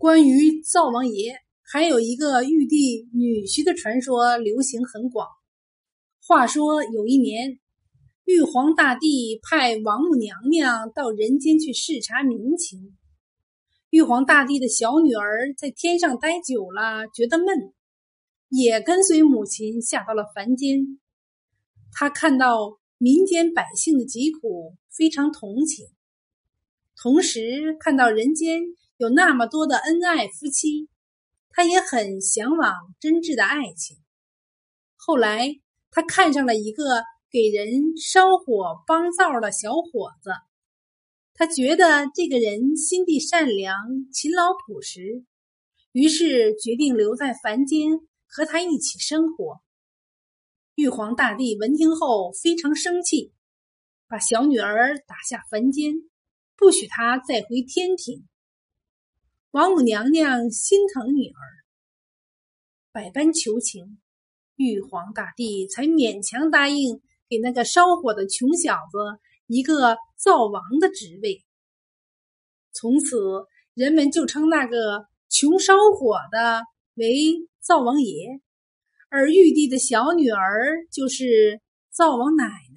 关于灶王爷，还有一个玉帝女婿的传说流行很广。话说有一年，玉皇大帝派王母娘娘到人间去视察民情。玉皇大帝的小女儿在天上待久了，觉得闷，也跟随母亲下到了凡间。他看到民间百姓的疾苦，非常同情，同时看到人间。有那么多的恩爱夫妻，他也很向往真挚的爱情。后来，他看上了一个给人烧火帮灶的小伙子，他觉得这个人心地善良、勤劳朴实，于是决定留在凡间和他一起生活。玉皇大帝闻听后非常生气，把小女儿打下凡间，不许她再回天庭。王母娘娘心疼女儿，百般求情，玉皇大帝才勉强答应给那个烧火的穷小子一个灶王的职位。从此，人们就称那个穷烧火的为灶王爷，而玉帝的小女儿就是灶王奶奶